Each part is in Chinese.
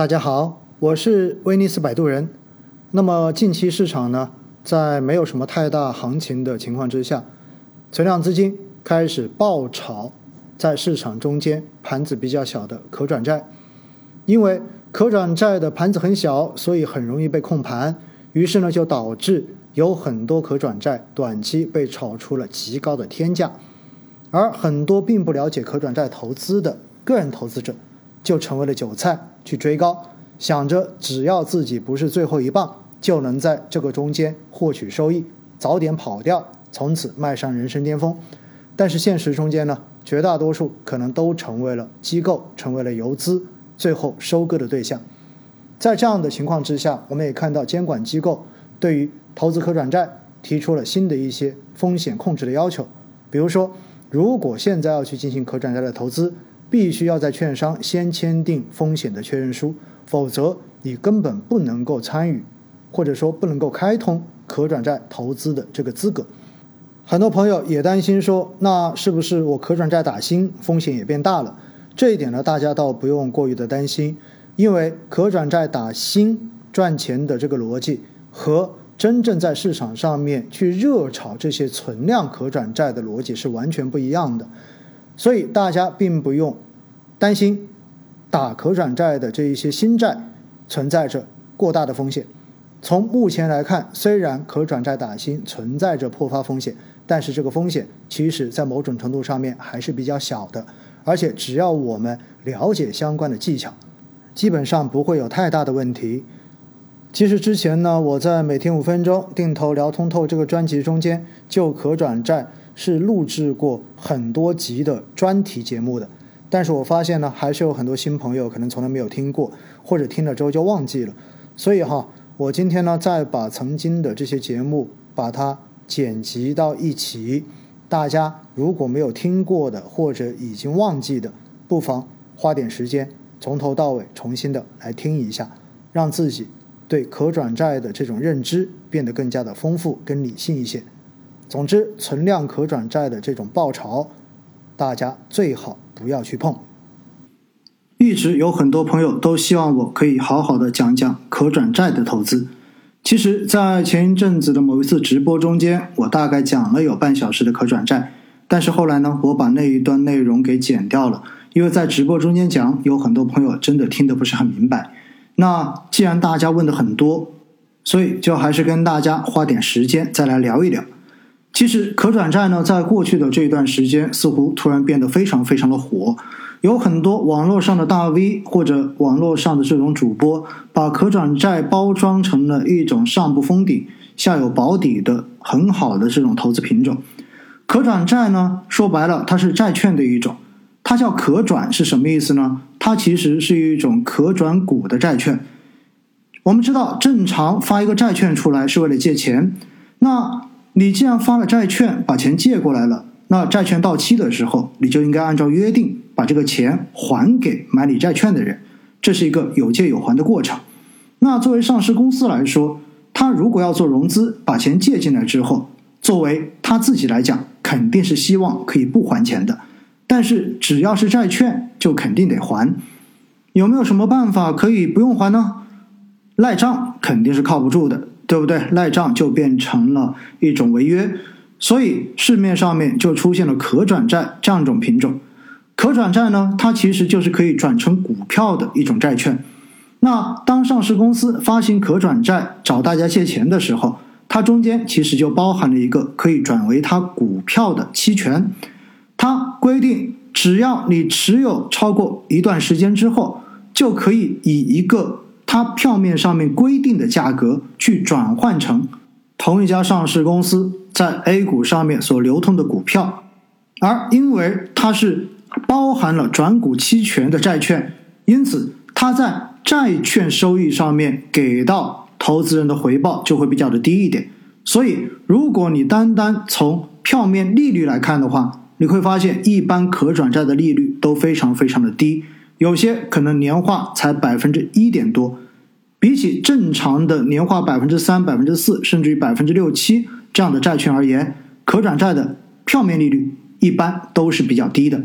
大家好，我是威尼斯摆渡人。那么近期市场呢，在没有什么太大行情的情况之下，存量资金开始爆炒在市场中间盘子比较小的可转债，因为可转债的盘子很小，所以很容易被控盘，于是呢就导致有很多可转债短期被炒出了极高的天价，而很多并不了解可转债投资的个人投资者。就成为了韭菜，去追高，想着只要自己不是最后一棒，就能在这个中间获取收益，早点跑掉，从此迈上人生巅峰。但是现实中间呢，绝大多数可能都成为了机构，成为了游资，最后收割的对象。在这样的情况之下，我们也看到监管机构对于投资可转债提出了新的一些风险控制的要求，比如说，如果现在要去进行可转债的投资，必须要在券商先签订风险的确认书，否则你根本不能够参与，或者说不能够开通可转债投资的这个资格。很多朋友也担心说，那是不是我可转债打新风险也变大了？这一点呢，大家倒不用过于的担心，因为可转债打新赚钱的这个逻辑和真正在市场上面去热炒这些存量可转债的逻辑是完全不一样的。所以大家并不用担心打可转债的这一些新债存在着过大的风险。从目前来看，虽然可转债打新存在着破发风险，但是这个风险其实在某种程度上面还是比较小的。而且只要我们了解相关的技巧，基本上不会有太大的问题。其实之前呢，我在每天五分钟定投聊通透这个专辑中间就可转债。是录制过很多集的专题节目的，但是我发现呢，还是有很多新朋友可能从来没有听过，或者听了之后就忘记了。所以哈，我今天呢再把曾经的这些节目把它剪辑到一起，大家如果没有听过的或者已经忘记的，不妨花点时间从头到尾重新的来听一下，让自己对可转债的这种认知变得更加的丰富跟理性一些。总之，存量可转债的这种爆炒，大家最好不要去碰。一直有很多朋友都希望我可以好好的讲讲可转债的投资。其实，在前一阵子的某一次直播中间，我大概讲了有半小时的可转债，但是后来呢，我把那一段内容给剪掉了，因为在直播中间讲，有很多朋友真的听得不是很明白。那既然大家问的很多，所以就还是跟大家花点时间再来聊一聊。其实可转债呢，在过去的这一段时间，似乎突然变得非常非常的火，有很多网络上的大 V 或者网络上的这种主播，把可转债包装成了一种上不封顶、下有保底的很好的这种投资品种。可转债呢，说白了，它是债券的一种，它叫可转是什么意思呢？它其实是一种可转股的债券。我们知道，正常发一个债券出来是为了借钱，那。你既然发了债券，把钱借过来了，那债券到期的时候，你就应该按照约定把这个钱还给买你债券的人，这是一个有借有还的过程。那作为上市公司来说，他如果要做融资，把钱借进来之后，作为他自己来讲，肯定是希望可以不还钱的。但是只要是债券，就肯定得还。有没有什么办法可以不用还呢？赖账肯定是靠不住的。对不对？赖账就变成了一种违约，所以市面上面就出现了可转债这样一种品种。可转债呢，它其实就是可以转成股票的一种债券。那当上市公司发行可转债找大家借钱的时候，它中间其实就包含了一个可以转为它股票的期权。它规定，只要你持有超过一段时间之后，就可以以一个。它票面上面规定的价格去转换成同一家上市公司在 A 股上面所流通的股票，而因为它是包含了转股期权的债券，因此它在债券收益上面给到投资人的回报就会比较的低一点。所以，如果你单单从票面利率来看的话，你会发现一般可转债的利率都非常非常的低。有些可能年化才百分之一点多，比起正常的年化百分之三、百分之四，甚至于百分之六七这样的债券而言，可转债的票面利率一般都是比较低的。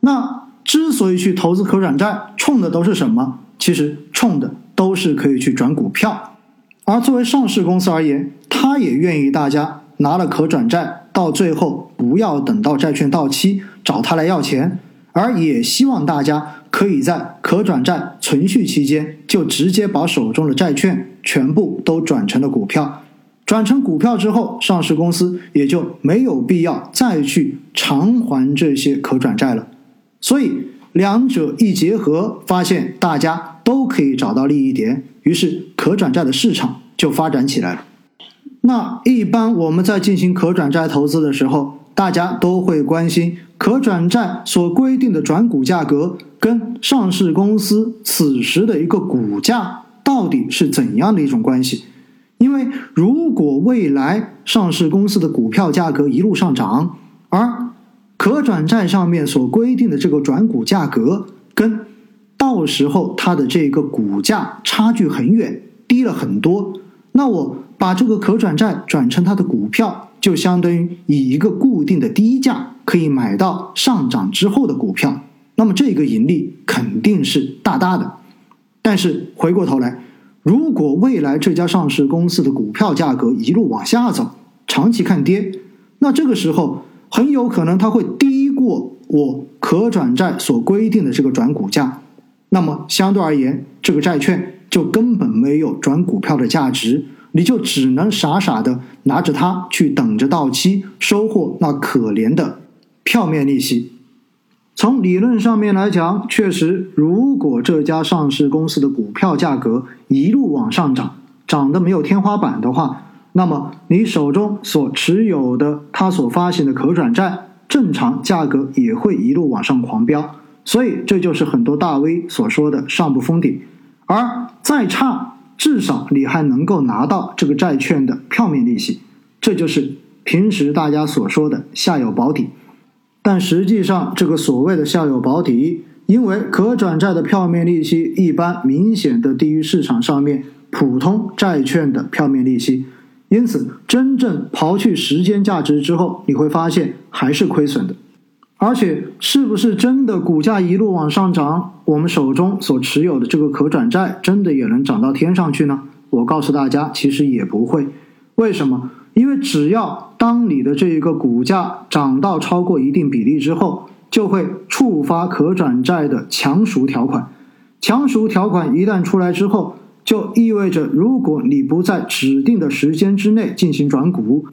那之所以去投资可转债，冲的都是什么？其实冲的都是可以去转股票。而作为上市公司而言，他也愿意大家拿了可转债，到最后不要等到债券到期找他来要钱，而也希望大家可以在可转债存续期间就直接把手中的债券全部都转成了股票。转成股票之后，上市公司也就没有必要再去偿还这些可转债了。所以两者一结合，发现大家都可以找到利益点，于是可转债的市场就发展起来了。那一般我们在进行可转债投资的时候，大家都会关心可转债所规定的转股价格跟上市公司此时的一个股价到底是怎样的一种关系。因为如果未来上市公司的股票价格一路上涨，而可转债上面所规定的这个转股价格跟到时候它的这个股价差距很远，低了很多，那我把这个可转债转成它的股票，就相当于以一个固定的低价可以买到上涨之后的股票，那么这个盈利肯定是大大的。但是回过头来。如果未来这家上市公司的股票价格一路往下走，长期看跌，那这个时候很有可能它会低过我可转债所规定的这个转股价，那么相对而言，这个债券就根本没有转股票的价值，你就只能傻傻的拿着它去等着到期，收获那可怜的票面利息。从理论上面来讲，确实，如果这家上市公司的股票价格一路往上涨，涨得没有天花板的话，那么你手中所持有的它所发行的可转债，正常价格也会一路往上狂飙。所以，这就是很多大 V 所说的“上不封顶”，而再差，至少你还能够拿到这个债券的票面利息，这就是平时大家所说的“下有保底”。但实际上，这个所谓的下有保底，因为可转债的票面利息一般明显的低于市场上面普通债券的票面利息，因此真正刨去时间价值之后，你会发现还是亏损的。而且，是不是真的股价一路往上涨，我们手中所持有的这个可转债真的也能涨到天上去呢？我告诉大家，其实也不会。为什么？因为只要当你的这一个股价涨到超过一定比例之后，就会触发可转债的强赎条款。强赎条款一旦出来之后，就意味着如果你不在指定的时间之内进行转股，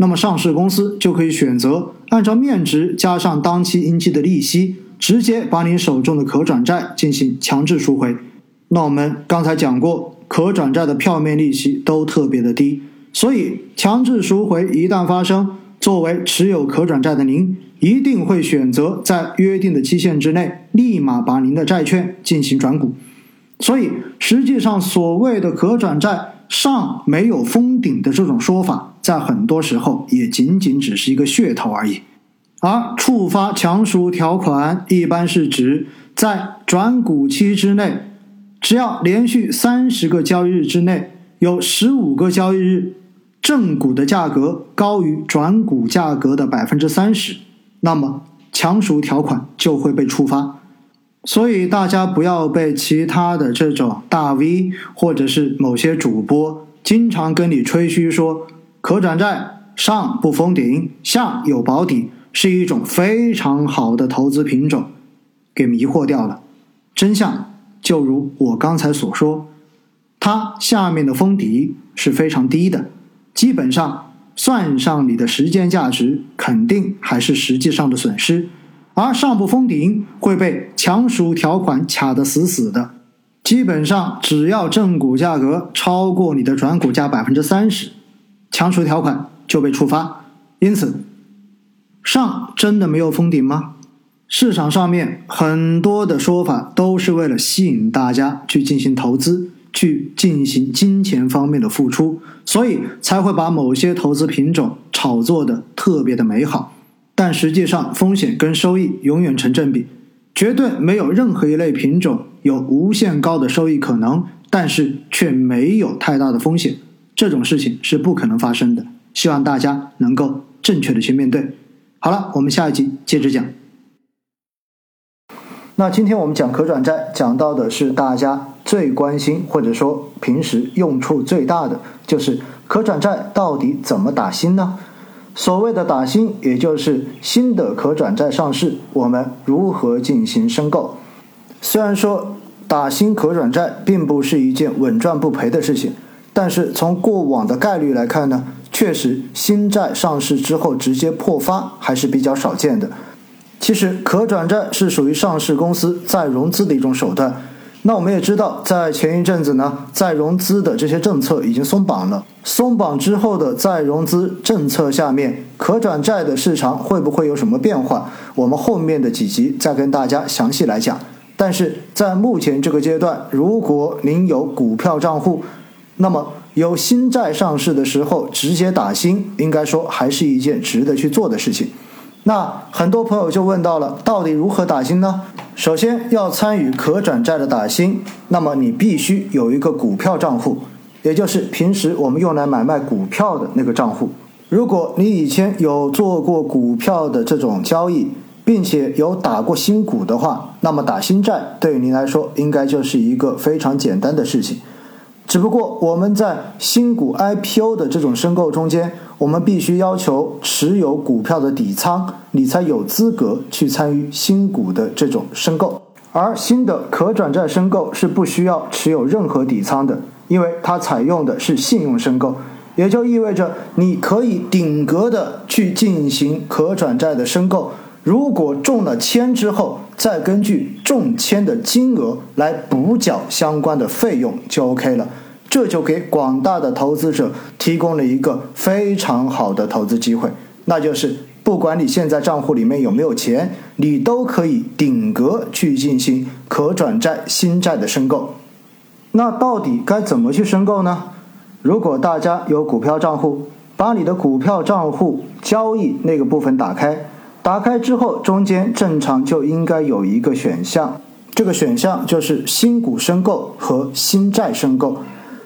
那么上市公司就可以选择按照面值加上当期应计的利息，直接把你手中的可转债进行强制赎回。那我们刚才讲过，可转债的票面利息都特别的低。所以，强制赎回一旦发生，作为持有可转债的您，一定会选择在约定的期限之内，立马把您的债券进行转股。所以，实际上所谓的可转债上没有封顶的这种说法，在很多时候也仅仅只是一个噱头而已。而触发强赎条款，一般是指在转股期之内，只要连续三十个交易日之内有十五个交易日。正股的价格高于转股价格的百分之三十，那么强赎条款就会被触发。所以大家不要被其他的这种大 V 或者是某些主播经常跟你吹嘘说可转债上不封顶，下有保底，是一种非常好的投资品种，给迷惑掉了。真相就如我刚才所说，它下面的封底是非常低的。基本上算上你的时间价值，肯定还是实际上的损失，而上不封顶会被强赎条款卡得死死的。基本上只要正股价格超过你的转股价百分之三十，强赎条款就被触发。因此，上真的没有封顶吗？市场上面很多的说法都是为了吸引大家去进行投资。去进行金钱方面的付出，所以才会把某些投资品种炒作的特别的美好，但实际上风险跟收益永远成正比，绝对没有任何一类品种有无限高的收益可能，但是却没有太大的风险，这种事情是不可能发生的。希望大家能够正确的去面对。好了，我们下一集接着讲。那今天我们讲可转债，讲到的是大家最关心或者说平时用处最大的，就是可转债到底怎么打新呢？所谓的打新，也就是新的可转债上市，我们如何进行申购？虽然说打新可转债并不是一件稳赚不赔的事情，但是从过往的概率来看呢，确实新债上市之后直接破发还是比较少见的。其实可转债是属于上市公司再融资的一种手段。那我们也知道，在前一阵子呢，再融资的这些政策已经松绑了。松绑之后的再融资政策下面，可转债的市场会不会有什么变化？我们后面的几集再跟大家详细来讲。但是在目前这个阶段，如果您有股票账户，那么有新债上市的时候直接打新，应该说还是一件值得去做的事情。那很多朋友就问到了，到底如何打新呢？首先要参与可转债的打新，那么你必须有一个股票账户，也就是平时我们用来买卖股票的那个账户。如果你以前有做过股票的这种交易，并且有打过新股的话，那么打新债对于您来说应该就是一个非常简单的事情。只不过我们在新股 IPO 的这种申购中间，我们必须要求持有股票的底仓，你才有资格去参与新股的这种申购。而新的可转债申购是不需要持有任何底仓的，因为它采用的是信用申购，也就意味着你可以顶格的去进行可转债的申购。如果中了签之后，再根据中签的金额来补缴相关的费用就 OK 了。这就给广大的投资者提供了一个非常好的投资机会，那就是不管你现在账户里面有没有钱，你都可以顶格去进行可转债新债的申购。那到底该怎么去申购呢？如果大家有股票账户，把你的股票账户交易那个部分打开。打开之后，中间正常就应该有一个选项，这个选项就是新股申购和新债申购。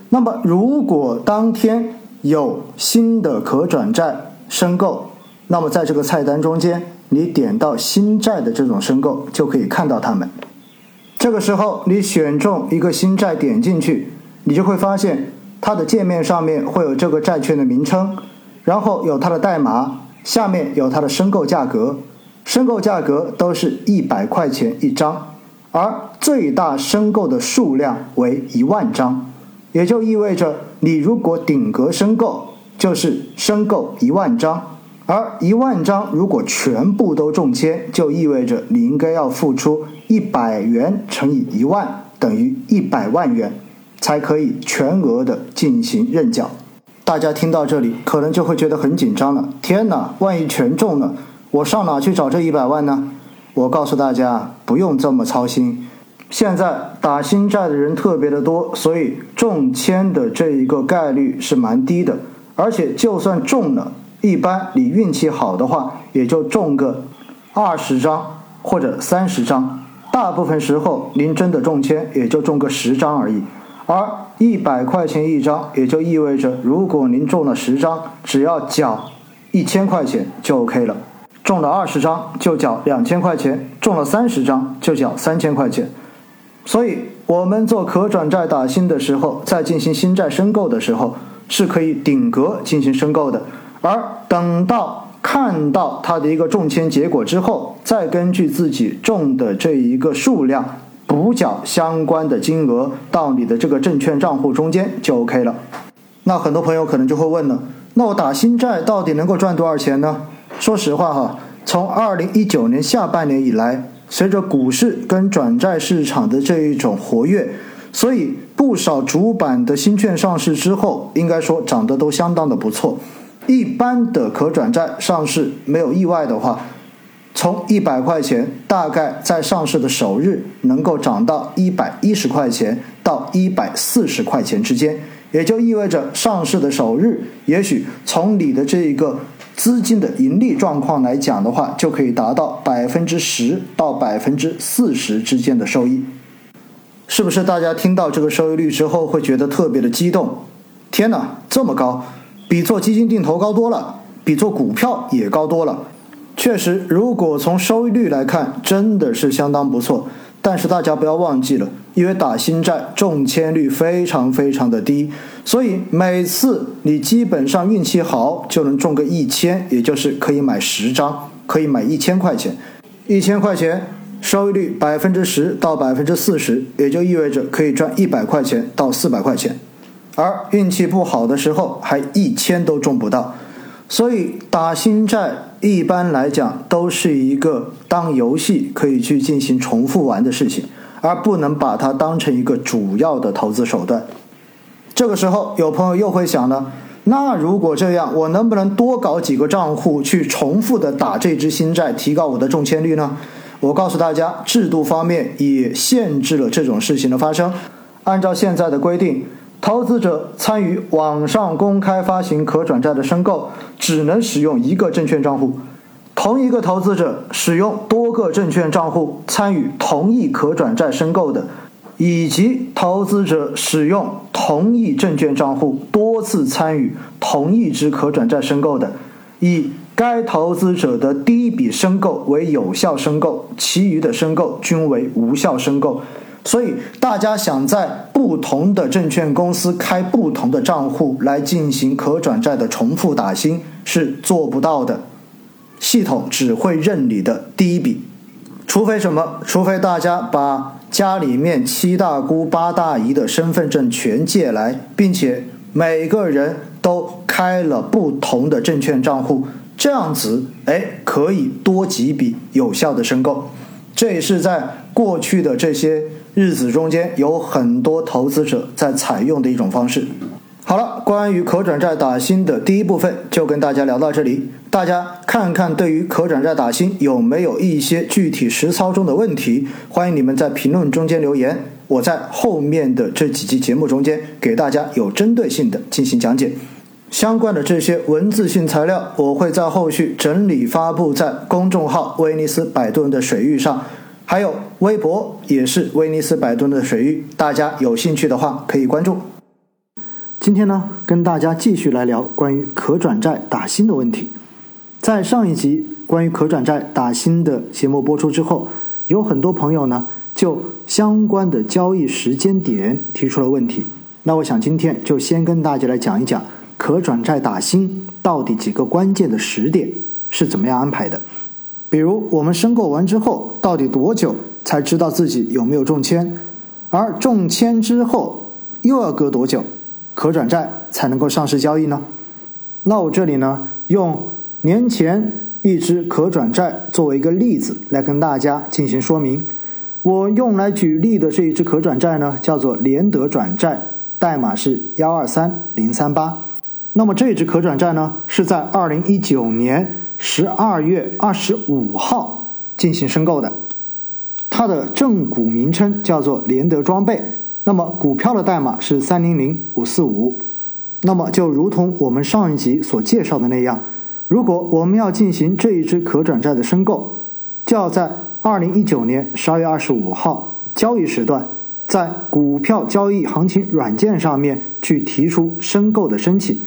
那么，如果当天有新的可转债申购，那么在这个菜单中间，你点到新债的这种申购，就可以看到它们。这个时候，你选中一个新债点进去，你就会发现它的界面上面会有这个债券的名称，然后有它的代码。下面有它的申购价格，申购价格都是一百块钱一张，而最大申购的数量为一万张，也就意味着你如果顶格申购，就是申购一万张，而一万张如果全部都中签，就意味着你应该要付出一百元乘以一万等于一百万元，才可以全额的进行认缴。大家听到这里，可能就会觉得很紧张了。天哪，万一全中了，我上哪去找这一百万呢？我告诉大家，不用这么操心。现在打新债的人特别的多，所以中签的这一个概率是蛮低的。而且就算中了，一般你运气好的话，也就中个二十张或者三十张。大部分时候，您真的中签，也就中个十张而已。而一百块钱一张，也就意味着，如果您中了十张，只要缴一千块钱就 OK 了；中了二十张就缴两千块钱，中了三十张就缴三千块钱。所以，我们做可转债打新的时候，在进行新债申购的时候，是可以顶格进行申购的。而等到看到它的一个中签结果之后，再根据自己中的这一个数量。补缴相关的金额到你的这个证券账户中间就 OK 了。那很多朋友可能就会问了：那我打新债到底能够赚多少钱呢？说实话哈，从二零一九年下半年以来，随着股市跟转债市场的这一种活跃，所以不少主板的新券上市之后，应该说涨得都相当的不错。一般的可转债上市没有意外的话。从一百块钱，大概在上市的首日能够涨到一百一十块钱到一百四十块钱之间，也就意味着上市的首日，也许从你的这一个资金的盈利状况来讲的话，就可以达到百分之十到百分之四十之间的收益。是不是大家听到这个收益率之后会觉得特别的激动？天哪，这么高，比做基金定投高多了，比做股票也高多了。确实，如果从收益率来看，真的是相当不错。但是大家不要忘记了，因为打新债中签率非常非常的低，所以每次你基本上运气好就能中个一千，也就是可以买十张，可以买一千块钱，一千块钱收益率百分之十到百分之四十，也就意味着可以赚一百块钱到四百块钱，而运气不好的时候还一千都中不到。所以打新债一般来讲都是一个当游戏可以去进行重复玩的事情，而不能把它当成一个主要的投资手段。这个时候有朋友又会想了，那如果这样，我能不能多搞几个账户去重复的打这支新债，提高我的中签率呢？我告诉大家，制度方面也限制了这种事情的发生。按照现在的规定。投资者参与网上公开发行可转债的申购，只能使用一个证券账户。同一个投资者使用多个证券账户参与同一可转债申购的，以及投资者使用同一证券账户多次参与同一只可转债申购的，以该投资者的第一笔申购为有效申购，其余的申购均为无效申购。所以，大家想在不同的证券公司开不同的账户来进行可转债的重复打新是做不到的，系统只会认你的第一笔，除非什么？除非大家把家里面七大姑八大姨的身份证全借来，并且每个人都开了不同的证券账户，这样子，哎，可以多几笔有效的申购。这也是在过去的这些。日子中间有很多投资者在采用的一种方式。好了，关于可转债打新的第一部分就跟大家聊到这里。大家看看对于可转债打新有没有一些具体实操中的问题？欢迎你们在评论中间留言，我在后面的这几期节目中间给大家有针对性的进行讲解。相关的这些文字性材料，我会在后续整理发布在公众号“威尼斯摆渡人的水域”上。还有微博也是威尼斯百吨的水域，大家有兴趣的话可以关注。今天呢，跟大家继续来聊关于可转债打新的问题。在上一集关于可转债打新的节目播出之后，有很多朋友呢就相关的交易时间点提出了问题。那我想今天就先跟大家来讲一讲可转债打新到底几个关键的时点是怎么样安排的。比如我们申购完之后，到底多久才知道自己有没有中签？而中签之后又要隔多久，可转债才能够上市交易呢？那我这里呢，用年前一只可转债作为一个例子来跟大家进行说明。我用来举例的这一只可转债呢，叫做联德转债，代码是幺二三零三八。那么这只可转债呢，是在二零一九年。十二月二十五号进行申购的，它的正股名称叫做联德装备，那么股票的代码是三零零五四五。那么就如同我们上一集所介绍的那样，如果我们要进行这一只可转债的申购，就要在二零一九年十二月二十五号交易时段，在股票交易行情软件上面去提出申购的申请。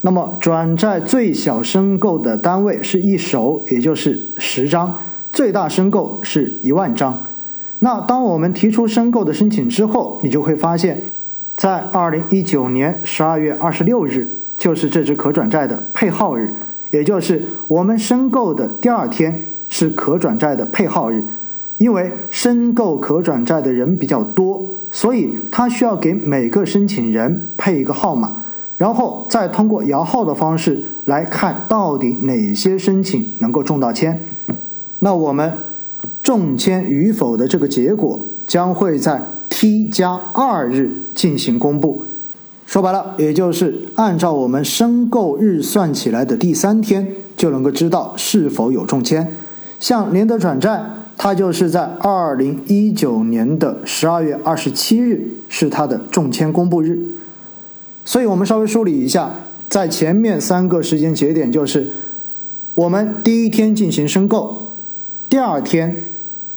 那么转债最小申购的单位是一手，也就是十张；最大申购是一万张。那当我们提出申购的申请之后，你就会发现，在二零一九年十二月二十六日，就是这只可转债的配号日，也就是我们申购的第二天是可转债的配号日。因为申购可转债的人比较多，所以他需要给每个申请人配一个号码。然后再通过摇号的方式来看到底哪些申请能够中到签，那我们中签与否的这个结果将会在 T 加二日进行公布。说白了，也就是按照我们申购日算起来的第三天就能够知道是否有中签。像联德转债，它就是在二零一九年的十二月二十七日是它的中签公布日。所以我们稍微梳理一下，在前面三个时间节点，就是我们第一天进行申购，第二天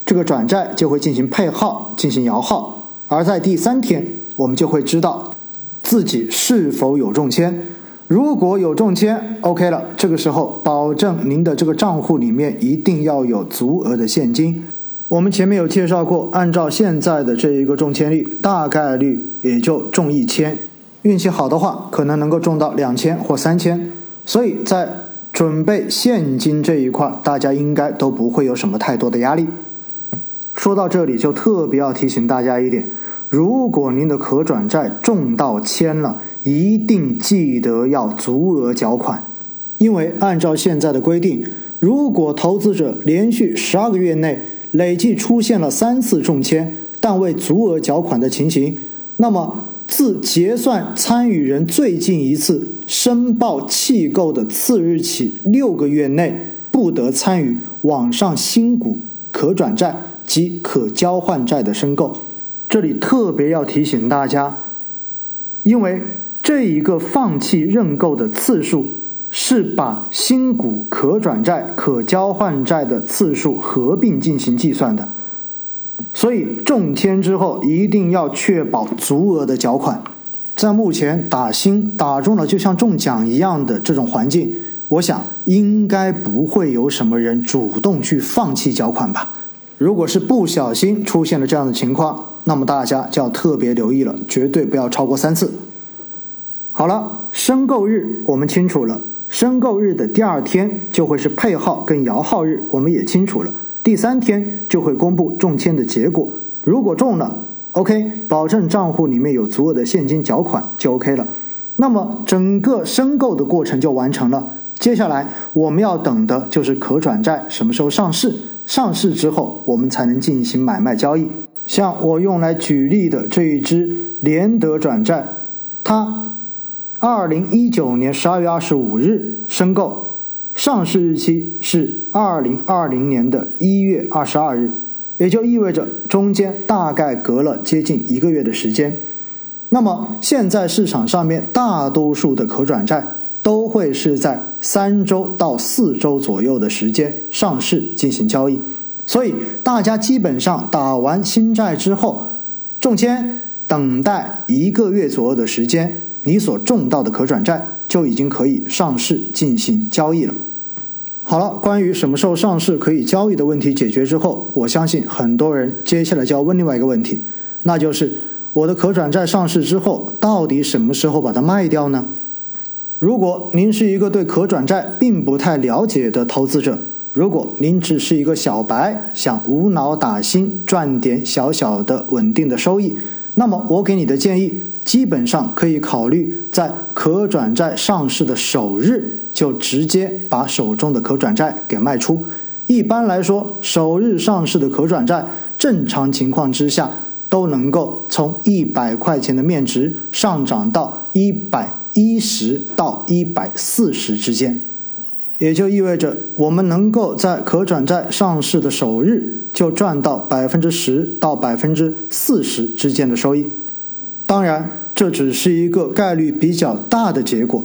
这个转债就会进行配号、进行摇号，而在第三天，我们就会知道自己是否有中签。如果有中签，OK 了，这个时候保证您的这个账户里面一定要有足额的现金。我们前面有介绍过，按照现在的这一个中签率，大概率也就中一千，运气好的话，可能能够中到两千或三千。所以在准备现金这一块，大家应该都不会有什么太多的压力。说到这里，就特别要提醒大家一点：如果您的可转债中到签了，一定记得要足额缴款，因为按照现在的规定，如果投资者连续十二个月内，累计出现了三次中签但未足额缴款的情形，那么自结算参与人最近一次申报弃购的次日起六个月内，不得参与网上新股可转债及可交换债的申购。这里特别要提醒大家，因为这一个放弃认购的次数。是把新股可转债、可交换债的次数合并进行计算的，所以中签之后一定要确保足额的缴款。在目前打新打中了就像中奖一样的这种环境，我想应该不会有什么人主动去放弃缴款吧。如果是不小心出现了这样的情况，那么大家就要特别留意了，绝对不要超过三次。好了，申购日我们清楚了。申购日的第二天就会是配号跟摇号日，我们也清楚了。第三天就会公布中签的结果。如果中了，OK，保证账户里面有足额的现金缴款就 OK 了。那么整个申购的过程就完成了。接下来我们要等的就是可转债什么时候上市，上市之后我们才能进行买卖交易。像我用来举例的这一支联德转债，它。二零一九年十二月二十五日申购，上市日期是二零二零年的一月二十二日，也就意味着中间大概隔了接近一个月的时间。那么现在市场上面大多数的可转债都会是在三周到四周左右的时间上市进行交易，所以大家基本上打完新债之后中签，等待一个月左右的时间。你所中到的可转债就已经可以上市进行交易了。好了，关于什么时候上市可以交易的问题解决之后，我相信很多人接下来就要问另外一个问题，那就是我的可转债上市之后，到底什么时候把它卖掉呢？如果您是一个对可转债并不太了解的投资者，如果您只是一个小白，想无脑打新赚点小小的稳定的收益，那么我给你的建议。基本上可以考虑在可转债上市的首日就直接把手中的可转债给卖出。一般来说，首日上市的可转债，正常情况之下都能够从一百块钱的面值上涨到一百一十到一百四十之间，也就意味着我们能够在可转债上市的首日就赚到百分之十到百分之四十之间的收益。当然，这只是一个概率比较大的结果。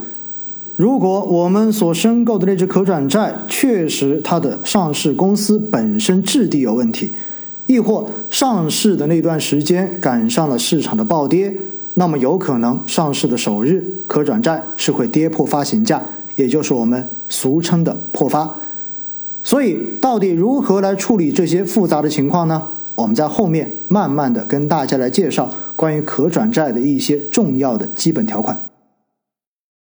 如果我们所申购的那只可转债确实它的上市公司本身质地有问题，亦或上市的那段时间赶上了市场的暴跌，那么有可能上市的首日可转债是会跌破发行价，也就是我们俗称的破发。所以，到底如何来处理这些复杂的情况呢？我们在后面慢慢的跟大家来介绍关于可转债的一些重要的基本条款。